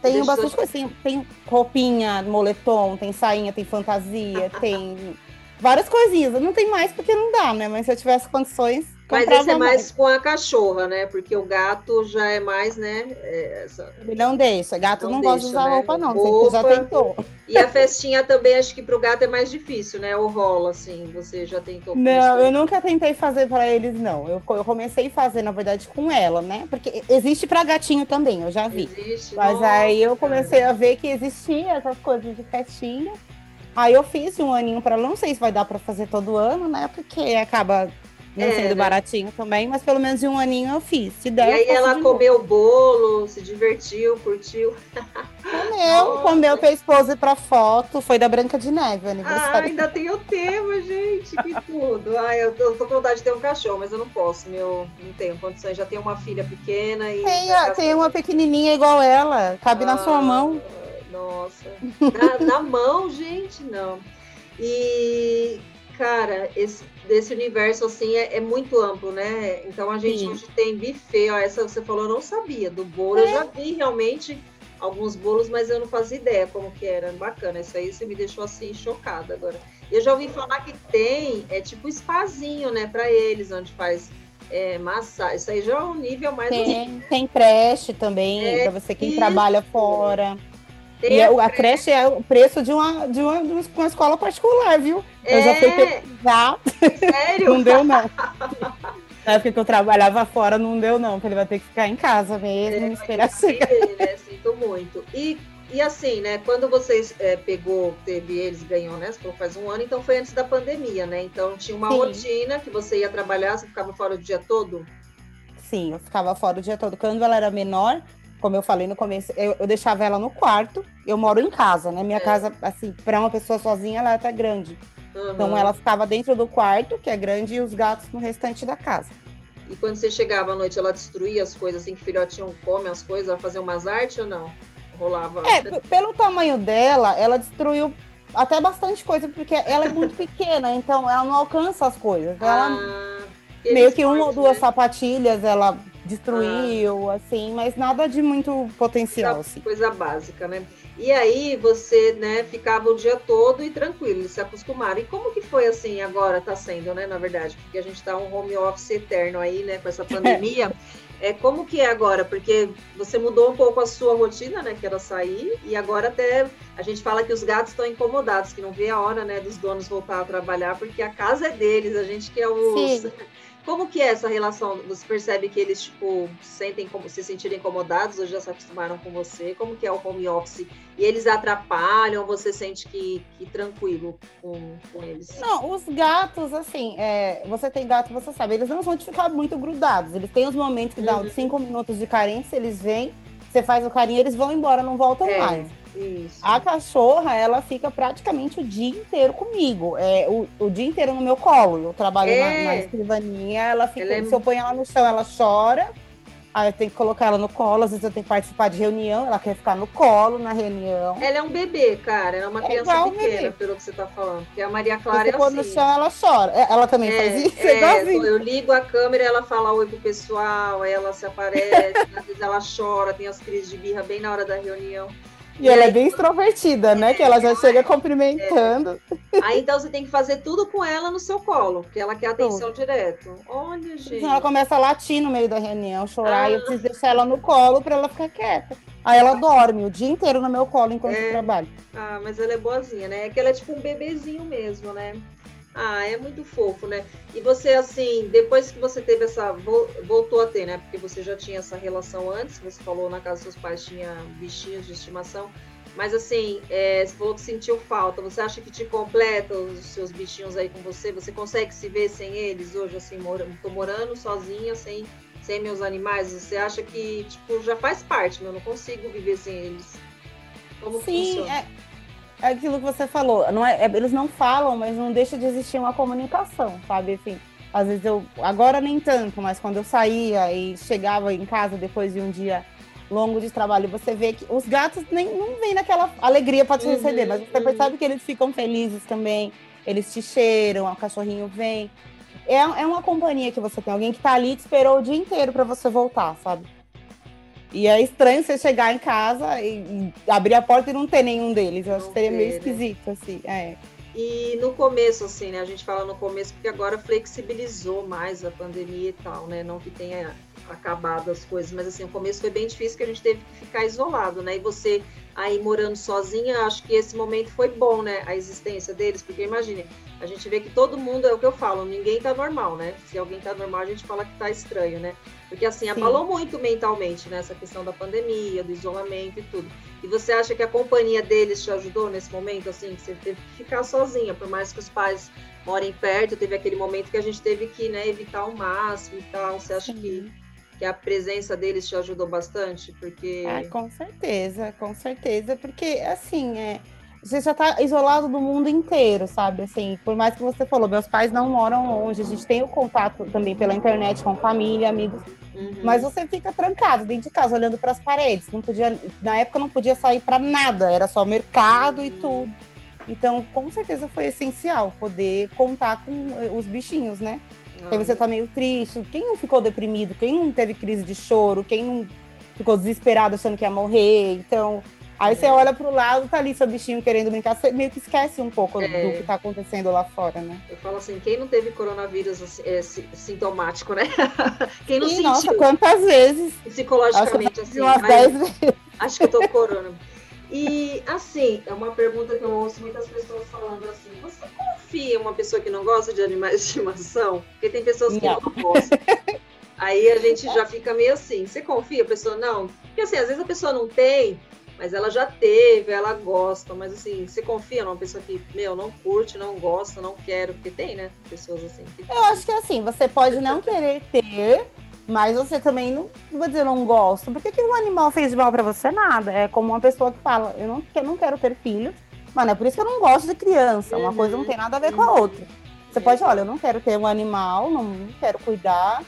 Deixa Tenho eu- bastante coisa. Tem, tem roupinha, moletom, tem sainha, tem fantasia, *laughs* tem várias coisinhas. Não tem mais porque não dá, né? Mas se eu tivesse condições, Mas esse é mais mais. com a cachorra, né? Porque o gato já é mais, né? é, Ele não deixa. Gato Não não, gosta de usar né? roupa, não. Roupa. Você já tentou. E a festinha também, acho que pro gato é mais difícil, né? Ou rola, assim, você já tentou. Não, eu nunca tentei fazer pra eles, não. Eu, eu comecei a fazer, na verdade, com ela, né? Porque existe pra gatinho também, eu já vi. Existe? Mas Nossa, aí eu cara. comecei a ver que existia essas coisas de festinha. Aí eu fiz um aninho para ela. Não sei se vai dar para fazer todo ano, né? Porque acaba Não É, sendo né? baratinho também, mas pelo menos em um aninho eu fiz. Se E der, eu aí ela de comeu o bolo, se divertiu, curtiu. Comeu, Nossa. comeu, fez pose pra foto. Foi da Branca de Neve, Ah, aniversário. ainda tem o tema, gente, que tudo. Ai, eu tô, eu tô com vontade de ter um cachorro, mas eu não posso, meu, não tenho condições. Já tenho uma filha pequena e. Tem, a- tem uma pequenininha igual ela, cabe na sua Ah, mão. Nossa. Na, na mão, gente, não. E, cara, esse, desse universo, assim, é, é muito amplo, né? Então, a gente Sim. hoje tem buffet, ó, essa você falou, eu não sabia. Do bolo, É. eu já vi realmente alguns bolos, mas eu não fazia ideia como que era. Bacana, isso aí você me deixou, assim, chocada agora. Eu já ouvi falar que tem, é tipo spazinho, né, para eles, onde faz é, massagem. Isso aí já é um nível mais... Tem, tem creche também, É, pra você quem isso. trabalha fora. E a, a creche é o preço de uma, de uma, de uma escola particular, viu? Eu já fui É, pesquisar, sério? não deu não. Na época que eu trabalhava fora, não deu não, porque ele vai ter que ficar em casa mesmo, esperar chegar. Entender, né? Sinto muito. E, e assim, né? Quando vocês é, pegou, teve eles, ganhou, né? Faz um ano, então foi antes da pandemia, né? Então tinha uma Sim. rotina que você ia trabalhar, você ficava fora o dia todo? Sim, eu ficava fora o dia todo. Quando ela era menor, como eu falei no começo, eu, eu deixava ela no quarto. Eu moro em casa, né? Minha É. casa, assim, para uma pessoa sozinha, ela é até grande. Então Uhum. ela ficava dentro do quarto, que é grande, e os gatos no restante da casa. E quando você chegava à noite, ela destruía as coisas, assim, que filhotinho come as coisas, ela fazia umas artes ou não? Rolava. É, pelo tamanho dela, ela destruiu até bastante coisa, porque ela é muito *laughs* pequena, então ela não alcança as coisas. Ela, Ah, meio que uma ou duas né? sapatilhas ela destruiu, assim, mas nada de muito potencial, assim. Coisa básica, né? E aí você, né, ficava o dia todo e tranquilo, eles se acostumaram. E como que foi assim agora, tá sendo, né, na verdade? Porque a gente tá um home office eterno aí, né, com essa *laughs* pandemia. É, como que é agora? Porque você mudou um pouco a sua rotina, né, que era sair, e agora até a gente fala que os gatos estão incomodados, que não vê a hora, né, dos donos voltar a trabalhar, porque a casa é deles, a gente que é os... Sim. Como que é essa relação? Você percebe que eles, tipo, sentem como se sentirem incomodados ou já se acostumaram com você? Como que é o home office? E eles atrapalham ou você sente que, que tranquilo com, com eles? Não, os gatos, assim, é, você tem gato, você sabe, eles não vão te ficar muito grudados. Eles têm os momentos que dá Uhum. cinco minutos de carência, eles vêm, você faz o carinho, eles vão embora, não voltam É. mais. Isso. A cachorra, ela fica praticamente o dia inteiro comigo. É, o, o dia inteiro no meu colo. Eu trabalho na, É. na escrivaninha, ela fica. Ela é- Se eu ponho ela no chão, ela chora. Aí eu tenho que colocar ela no colo. Às vezes eu tenho que participar de reunião, ela quer ficar no colo na reunião. Ela é um bebê, cara. Ela é uma É criança igual um pequena, bebê. pelo que você tá falando. Porque a Maria Clara você é pôr no assim. chão, ela chora. É, Ela também É, faz isso, é, é, igualzinho. eu ligo a câmera, ela fala oi pro pessoal, aí ela se aparece, *laughs* às vezes ela chora, tem as crises de birra bem na hora da reunião. E ela é bem extrovertida, né? Que ela já chega cumprimentando. Aí então você tem que fazer tudo com ela no seu colo, porque ela quer atenção direto. Olha, gente. Senão ela começa a latir no meio da reunião, chorar, Ah. e eu preciso deixar ela no colo pra ela ficar quieta. Aí ela dorme o dia inteiro no meu colo enquanto É. eu trabalho. Ah, mas ela é boazinha, né? É que ela é tipo um bebezinho mesmo, né? Ah, é muito fofo, né? E você, assim, depois que você teve essa. vo- Voltou a ter, né? Porque você já tinha essa relação antes, você falou na casa dos seus pais tinha bichinhos de estimação. Mas assim, é, você falou que sentiu falta. Você acha que te completa os seus bichinhos aí com você? Você consegue se ver sem eles hoje, assim, mora, tô morando sozinha, sem, sem meus animais? Você acha que, tipo, já faz parte, meu? Eu não consigo viver sem eles. Como que Sim, funciona? é, é aquilo que você falou. Não é, é- eles não falam, mas não deixa de existir uma comunicação, sabe? Assim, às vezes eu. Agora nem tanto, mas quando eu saía e chegava em casa depois de um dia longo de trabalho, você vê que os gatos nem não vêm naquela alegria para te Uhum, receber, mas você uhum. percebe que eles ficam felizes também, eles te cheiram, o cachorrinho vem. É, é uma companhia que você tem, alguém que tá ali te esperou o dia inteiro para você voltar, sabe? E é estranho você chegar em casa e, e abrir a porta e não ter nenhum deles. Eu acho que seria meio né? esquisito, assim. É. E no começo, assim, né? A gente fala no começo porque agora flexibilizou mais a pandemia e tal, né? Não que tenha acabado as coisas, mas assim, o começo foi bem difícil que a gente teve que ficar isolado, né? E você aí morando sozinha, acho que esse momento foi bom, né? A existência deles, porque imagine, a gente vê que todo mundo, é o que eu falo, ninguém tá normal, né? Se alguém tá normal, a gente fala que tá estranho, né? Porque assim, abalou muito mentalmente nessa né? questão da pandemia, do isolamento e tudo. E você acha que a companhia deles te ajudou nesse momento, assim, que você teve que ficar sozinha, por mais que os pais morem perto, teve aquele momento que a gente teve que né, evitar ao máximo e tal. Você acha que que a presença deles te ajudou bastante? Porque. Ah, com certeza, com certeza, porque assim, é, você já está isolado do mundo inteiro, sabe? Assim, por mais que você falou, meus pais não moram longe, a gente tem o contato também pela internet com família, amigos, uhum. mas você fica trancado dentro de casa, olhando para as paredes. Não podia, na época não podia sair para nada, era só mercado uhum. e tudo. Então, com certeza foi essencial poder contar com os bichinhos, né? Aí você tá meio triste. Quem não ficou deprimido? Quem não teve crise de choro? Quem não ficou desesperado achando que ia morrer? Então, aí você olha pro lado, tá ali seu bichinho querendo brincar, você meio que esquece um pouco é. do que tá acontecendo lá fora, né? Eu falo assim, quem não teve coronavírus assim, é, sintomático, né? *laughs* quem não Sim, sentiu? Nossa, quantas vezes? Psicologicamente, assim. Umas mas... vezes. Acho que eu tô com corona. E assim, é uma pergunta que eu ouço muitas pessoas falando assim: você confia em uma pessoa que não gosta de animais de estimação? Porque tem pessoas que não, não gostam. Aí a gente já fica meio assim: você confia? A pessoa não? Porque assim, às vezes a pessoa não tem, mas ela já teve, ela gosta. Mas assim, você confia numa pessoa que, meu, não curte, não gosta, não quero? Porque tem, né? Pessoas assim. Que... Eu acho que assim, você pode não querer ter mas você também não, não vou dizer não gosto. Por que, um animal fez de mal para você? Nada. É como uma pessoa que fala, eu não, eu não quero ter filhos, mano, é por isso que eu não gosto de criança. Uma coisa não tem nada a ver com a outra. Você pode, olha, eu não quero ter um animal, não quero cuidar,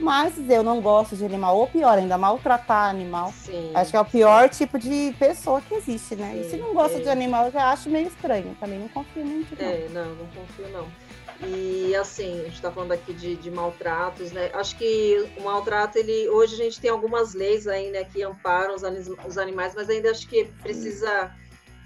mas eu não gosto de animal, ou pior, ainda maltratar animal. Sim, acho que é o pior tipo de pessoa que existe, né? Sim, e se não gosta é. de animal, eu já acho meio estranho. Também não confio muito. Não. É, não, não confio não. E assim, a gente está falando aqui de, de, maltratos, né? Acho que o maltrato, ele hoje a gente tem algumas leis aí, né, que amparam os, os animais, mas ainda acho que precisa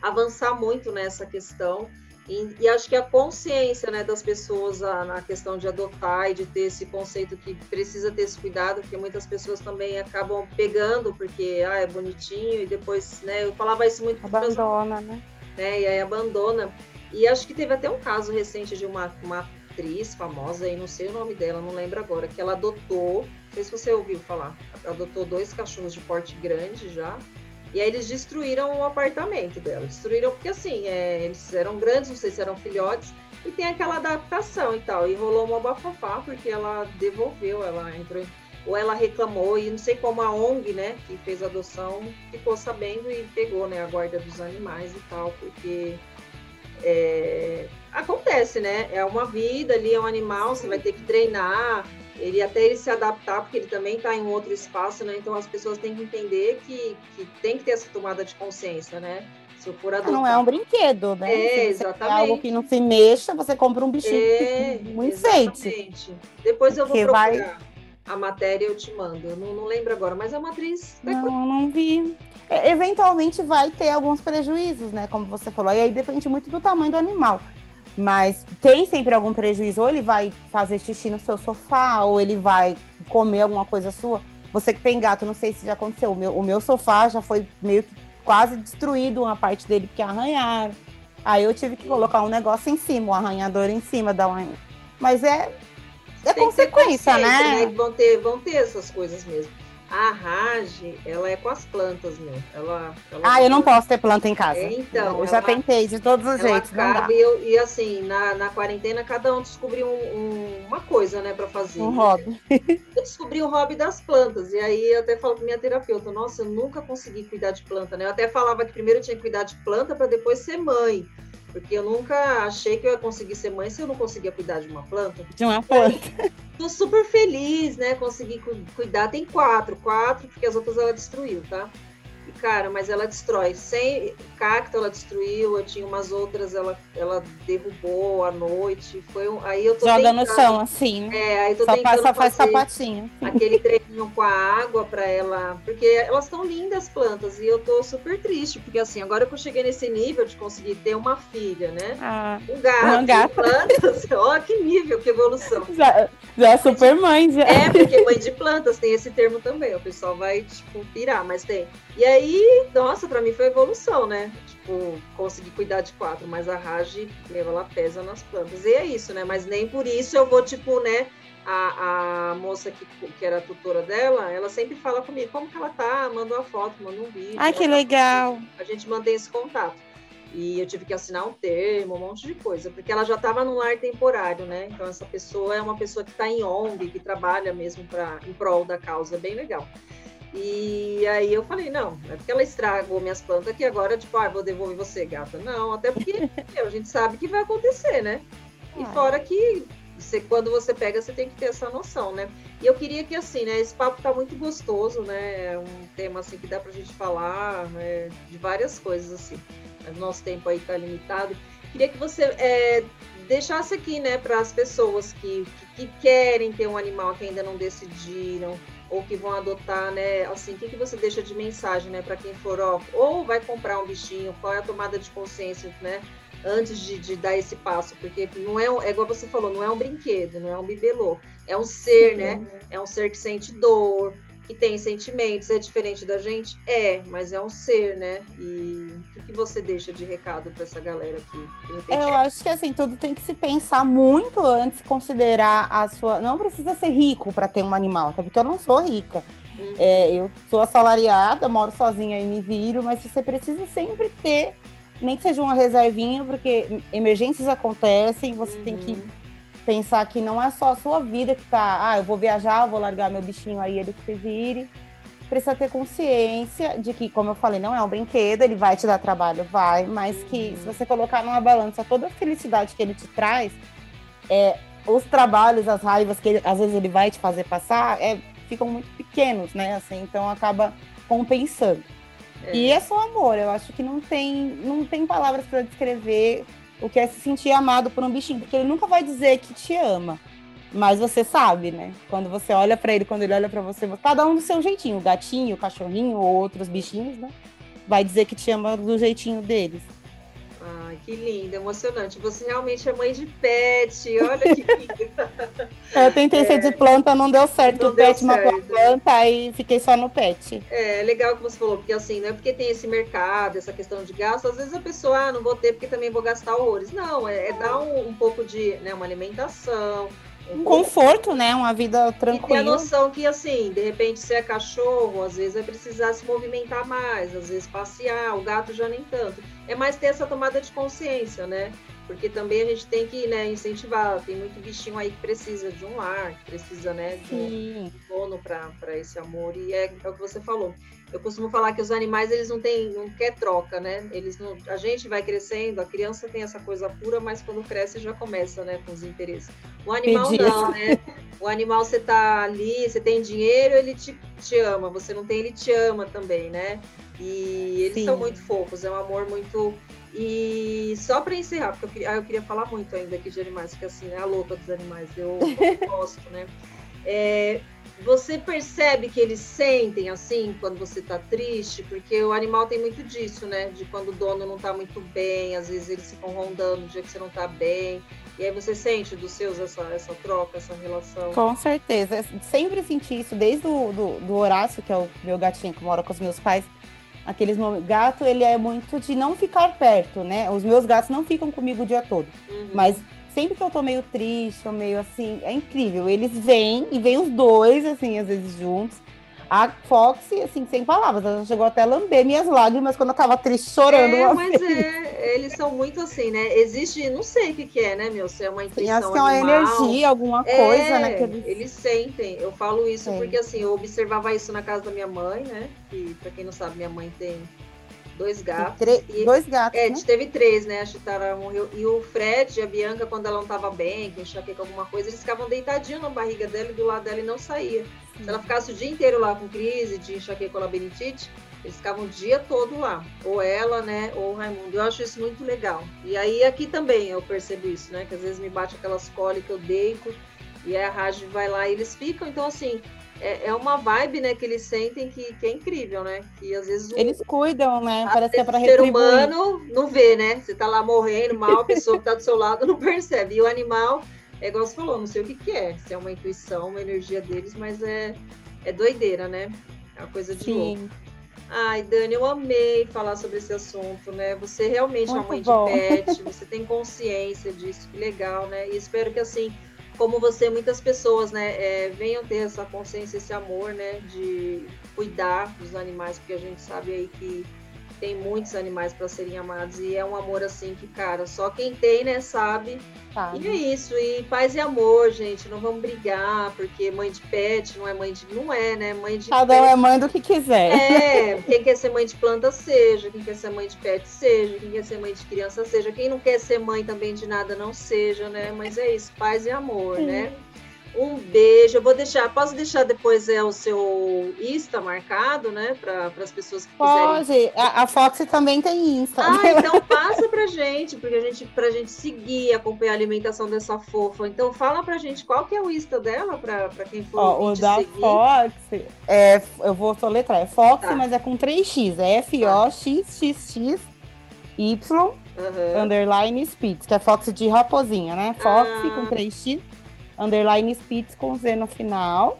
avançar muito nessa questão. E, e, acho que a consciência né, das pessoas a, na questão de adotar e de ter esse conceito que precisa ter esse cuidado, porque muitas pessoas também acabam pegando porque ah, é bonitinho e depois, né? Eu falava isso muito abandona, né? né? E aí abandona. E acho que teve até um caso recente de uma, uma atriz famosa, aí não sei o nome dela, não lembro agora, que ela adotou, não sei se você ouviu falar, adotou dois cachorros de porte grande já, e aí eles destruíram o apartamento dela. Destruíram porque assim, é, eles eram grandes, não sei se eram filhotes, e tem aquela adaptação e tal. E rolou uma bafafá porque ela devolveu, ela entrou em, ou ela reclamou, e não sei como a ONG, né, que fez a adoção, ficou sabendo e pegou, né, a guarda dos animais e tal, porque é, acontece, né? É uma vida ali, é um animal, você vai ter que treinar, ele até ele se adaptar, porque ele também está em um outro espaço, né? Então as pessoas têm que entender que, que tem que ter essa tomada de consciência, né? Se eu for adotar. Não é um brinquedo, né? É, exatamente. algo que não se mexa, você compra um bichinho é, muito enfeite. Depois eu vou procurar vai... a matéria e eu te mando. Eu não, não lembro agora, mas é uma atriz. Não, não vi. É, eventualmente vai ter alguns prejuízos, né? Como você falou. E aí depende muito do tamanho do animal. Mas tem sempre algum prejuízo. Ou ele vai fazer xixi no seu sofá, ou ele vai comer alguma coisa sua. Você que tem gato, não sei se já aconteceu. O meu, o meu sofá já foi meio que quase destruído uma parte dele, porque arranharam. Aí eu tive que colocar um negócio em cima, um arranhador em cima da uma... Mas é, é consequência, né? né? Vão, ter, vão ter essas coisas mesmo. A rage, ela é com as plantas, meu. Ela, ela ah, eu não posso ter planta em casa. É, então. Eu já tentei de todos os jeitos. Acaba, e, eu, e, assim, na, na quarentena, cada um descobriu um, um, uma coisa, né, para fazer. Um hobby. Eu descobri o hobby das plantas. E aí eu até falo com minha terapeuta: nossa, eu nunca consegui cuidar de planta, né? Eu até falava que primeiro eu tinha que cuidar de planta para depois ser mãe. Porque eu nunca achei que eu ia conseguir ser mãe se eu não conseguia cuidar de uma planta. De uma planta. *laughs* Tô super feliz, né? Consegui cuidar. Tem quatro, quatro, porque as outras ela destruiu, tá? Cara, mas ela destrói. Sem cacto ela destruiu, eu tinha umas outras, ela, ela derrubou à noite. Foi um, aí eu tô Joga tentando, no chão, assim. É, aí tô só tentando passa, faz sapatinho. Aquele treininho com a água para ela, porque elas estão lindas plantas e eu tô super triste, porque assim, agora que eu cheguei nesse nível de conseguir ter uma filha, né? Ah, um gato, um gato. plantas, *laughs* ó, que nível, que evolução. Já, já é super mãe, já. É, porque mãe de plantas tem esse termo também, o pessoal vai, tipo, pirar, mas tem. E aí aí, nossa, para mim foi evolução, né? Tipo, consegui cuidar de quatro, mas a Raj, meu, ela pesa nas plantas. E é isso, né? Mas nem por isso eu vou, tipo, né? A, a moça que, que era a tutora dela, ela sempre fala comigo, como que ela tá? Manda uma foto, manda um vídeo. Ai, que Ela- legal. A gente mantém esse contato. E eu tive que assinar um termo, um monte de coisa, porque ela já estava num lar temporário, né? Então essa pessoa é uma pessoa que está em ONG, que trabalha mesmo pra, em prol da causa, é bem legal. E aí eu falei, não, é porque ela estragou minhas plantas que agora, tipo, ah, vou devolver você, gata. Não, até porque *laughs* meu, a gente sabe que vai acontecer, né? E Ah. fora que você, quando você pega, você tem que ter essa noção, né? E eu queria que, assim, né, esse papo tá muito gostoso, né? É um tema, assim, que dá pra gente falar né, de várias coisas, assim. Mas nosso tempo aí tá limitado. Queria que você é, deixasse aqui, né, para as pessoas que, que, que querem ter um animal que ainda não decidiram, ou que vão adotar, né? Assim, o que, que você deixa de mensagem, né, para quem for, ó, ou vai comprar um bichinho, qual é a tomada de consciência, né? Antes de, de dar esse passo, porque não é, um- é igual você falou, não é um brinquedo, não é um bibelô, é um ser, né? É um ser que sente dor, que tem sentimentos, é diferente da gente? É, mas é um ser, né? E o que, você deixa de recado para essa galera aqui? Repente, Eu acho que assim, tudo tem que se pensar muito antes de considerar a sua. Não precisa ser rico para ter um animal, até porque eu não sou rica. Uhum. É, eu sou assalariada, moro sozinha e me viro, mas você precisa sempre ter, nem que seja uma reservinha, porque emergências acontecem, você tem que Uhum. Pensar que não é só a sua vida que tá, ah, eu vou viajar, eu vou largar meu bichinho aí, ele que se vire. Precisa ter consciência de que, como eu falei, não é um brinquedo, ele vai te dar trabalho, vai, mas que se você colocar numa balança toda a felicidade que ele te traz, é, os trabalhos, as raivas que ele- às vezes ele vai te fazer passar, é, ficam muito pequenos, né? Assim, então acaba compensando. E é só amor, eu acho que não tem, não tem palavras para descrever o que é se sentir amado por um bichinho, porque ele nunca vai dizer que te ama. Mas você sabe, né? Quando você olha para ele, quando ele olha para você, cada um do seu jeitinho, o gatinho, o cachorrinho ou outros bichinhos, né? Vai dizer que te ama do jeitinho deles. Ai, que lindo, emocionante. Você realmente é mãe de pet, olha que *laughs* lindo. Eu tentei ser de planta, não deu certo. Não o deu pet matou a certo. planta, aí fiquei só no pet. É legal que você falou, porque assim, não é porque tem esse mercado, essa questão de gasto, às vezes a pessoa, ah, não vou ter porque também vou gastar horrores. Não, é, é dar um, um pouco de, né, uma alimentação, um conforto, né? Uma vida E ter a tranquila. noção que, assim, de repente, se é cachorro, às vezes vai precisar se movimentar mais, às vezes passear, o gato já nem tanto. É mais ter essa tomada de consciência, né? Porque também a gente tem que né, incentivar. Tem muito bichinho aí que precisa de um lar, que precisa, né, de um dono para esse amor. E é, é o que você falou. Eu costumo falar que os animais, eles não têm, não quer troca, né? Eles não, a gente vai crescendo, a criança tem essa coisa pura, mas quando cresce já começa, né, com os interesses. O animal não, né? O animal você tá ali, você tem dinheiro, ele te, te ama. Você não tem, ele te ama também, né? E eles Sim. são muito fofos, é um amor muito. E só para encerrar, porque eu queria, ah, eu queria falar muito ainda aqui de animais, porque assim, é a louca dos animais, eu, eu gosto, né? É, você percebe que eles sentem assim quando você tá triste, porque o animal tem muito disso, né? De quando o dono não tá muito bem, às vezes eles ficam rondando no dia que você não tá bem. E aí você sente dos seus essa, essa troca, essa relação. Com certeza. Eu Sempre senti isso desde o do, do Horácio, que é o meu gatinho que mora com os meus pais. Aqueles momentos. Gato, ele é muito de não ficar perto, né? Os meus gatos não ficam comigo o dia todo. Uhum. Mas sempre que eu tô meio triste ou meio assim, é incrível. Eles vêm e vêm os dois, assim, às vezes juntos. A Foxy, assim, sem palavras, ela chegou até a lamber minhas lágrimas quando eu tava triste, chorando. É, mas é, eles são muito assim, né? Existe, não sei o que, que é, né, meu? Se é uma intuição acho que é uma energia, alguma É, coisa, né? Que eles... eles sentem. Eu falo isso Sim. porque assim, eu observava isso na casa da minha mãe, né? Que pra quem não sabe, minha mãe tem dois gatos. Tre- E- Dois gatos, É, né? teve três, né? A Chitara morreu. E o Fred e a Bianca, quando ela não tava bem, que enxaqueca alguma coisa, eles ficavam deitadinhos na barriga dela e do lado dela e não saía. Se ela ficasse o dia inteiro lá com crise de enxaqueca ou labirintite, eles ficavam o dia todo lá. Ou ela, né? Ou o Raimundo. Eu acho isso muito legal. E aí aqui também eu percebo isso, né? Que às vezes me bate aquelas cólicas, eu deito. E aí a Raj vai lá e eles ficam. Então, assim, é, é uma vibe, né, que eles sentem que, que é incrível, né? Que às vezes o, Eles cuidam, né? Parece que é vezes pra o ser retribuir. humano não vê, né? Você tá lá morrendo mal, a *laughs* pessoa que tá do seu lado não percebe. E o animal, é igual você falou, não sei o que, que é. Se é uma intuição, uma energia deles, mas é, é doideira, né? É uma coisa de louco. Sim. Ai, Dani, eu amei falar sobre esse assunto, né? Você realmente é uma Muito mãe bom. de pet, *laughs* você tem consciência disso, que legal, né? E espero que assim, como você, muitas pessoas, né, é, venham ter essa consciência, esse amor, né, de cuidar dos animais, porque a gente sabe aí que tem muitos animais para serem amados e é um amor assim que, cara, só quem tem, né, sabe Tá. e é isso, e paz e amor, gente. Não vamos brigar, porque mãe de pet não é mãe de. Não é, né? Mãe de Cada um pet. é mãe do que quiser. É, quem quer ser mãe de planta, seja. Quem quer ser mãe de pet, seja. Quem quer ser mãe de criança, seja. Quem não quer ser mãe também de nada, não seja, né? Mas é isso, paz e amor, né? Um beijo. Eu vou deixar, posso deixar depois é o seu Insta marcado, né? Para as pessoas que quiserem Pode. A, a Fox também tem Insta. ah, então passa pra gente, porque a gente, pra gente seguir, acompanhar a alimentação dessa fofa. Então fala pra gente qual que é o Insta dela, pra, pra quem for Ó, o da seguir. Fox, é, eu vou soletrar, é Fox, Tá. mas é com 3x, é F-O-X-X-X Y Aham. underline Spitz, que é Fox de raposinha, né? Fox Ah. com 3x, underline Spitz com Z no final.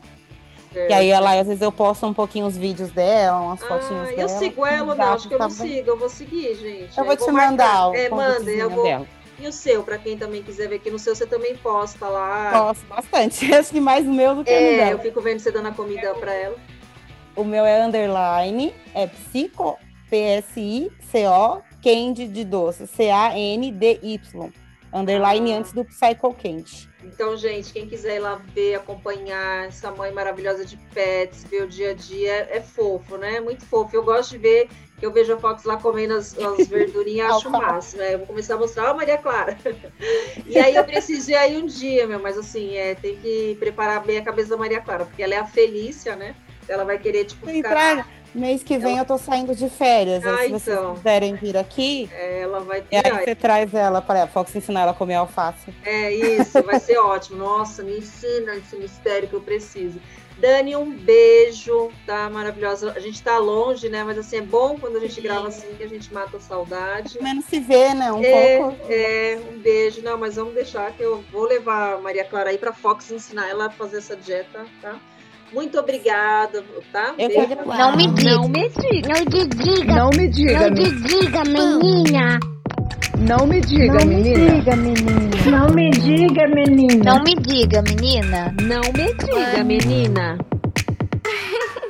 certo. E aí ela, às vezes eu posto um pouquinho os vídeos dela, umas fotinhas Ah, eu dela. sigo ela, não, Dá acho que eu não pra- sigo, eu vou seguir, gente. Eu vou te marcar. mandar o É, manda, eu vou. dela. E o seu, pra quem também quiser ver aqui no seu, você também posta lá. Gosto bastante. *laughs* Acho que mais o meu do que o É, dela. eu fico vendo você dando a comida pra ela. O meu é underline, é psico, P-S-I-C-O, Candy de doce, C-A-N-D-Y. Underline Ah. antes do Psycho Candy. Então, gente, quem quiser ir lá ver, acompanhar essa mãe maravilhosa de pets, ver o dia a dia, é fofo, né? Muito fofo. Eu gosto de ver, que eu vejo a Fox lá comendo as, as *laughs* verdurinhas, acho máximo. né? Eu vou começar a mostrar, ó, Maria Clara. *laughs* E aí eu preciso ir aí um dia, meu, mas assim, é, tem que preparar bem a cabeça da Maria Clara, porque ela é a Felícia, né? Ela vai querer, tipo, ficar. traga. Mês que vem eu tô saindo de férias. Ah, se vocês então. quiserem vir aqui, é, Ela vai e aí você traz ela para a Fox ensinar ela a comer alface. É isso, vai ser ótimo. Nossa, me ensina esse mistério que eu preciso. Dani, um beijo, tá? Maravilhosa. A gente tá longe, né? Mas assim, é bom quando a gente Sim. grava assim que a gente mata a saudade. Menos se vê, né? Um É, pouco. é, um beijo. Não, mas vamos deixar que eu vou levar a Maria Clara aí pra Fox ensinar ela a fazer essa dieta, tá? Muito obrigada, tá? Eu. Não me diga. Não me diga. Não te diga. Não me diga, Não menina. te diga, menina. Não me diga, menina. Diga, menina. Não me diga, menina. Não me diga, menina. Não me diga, menina. *laughs*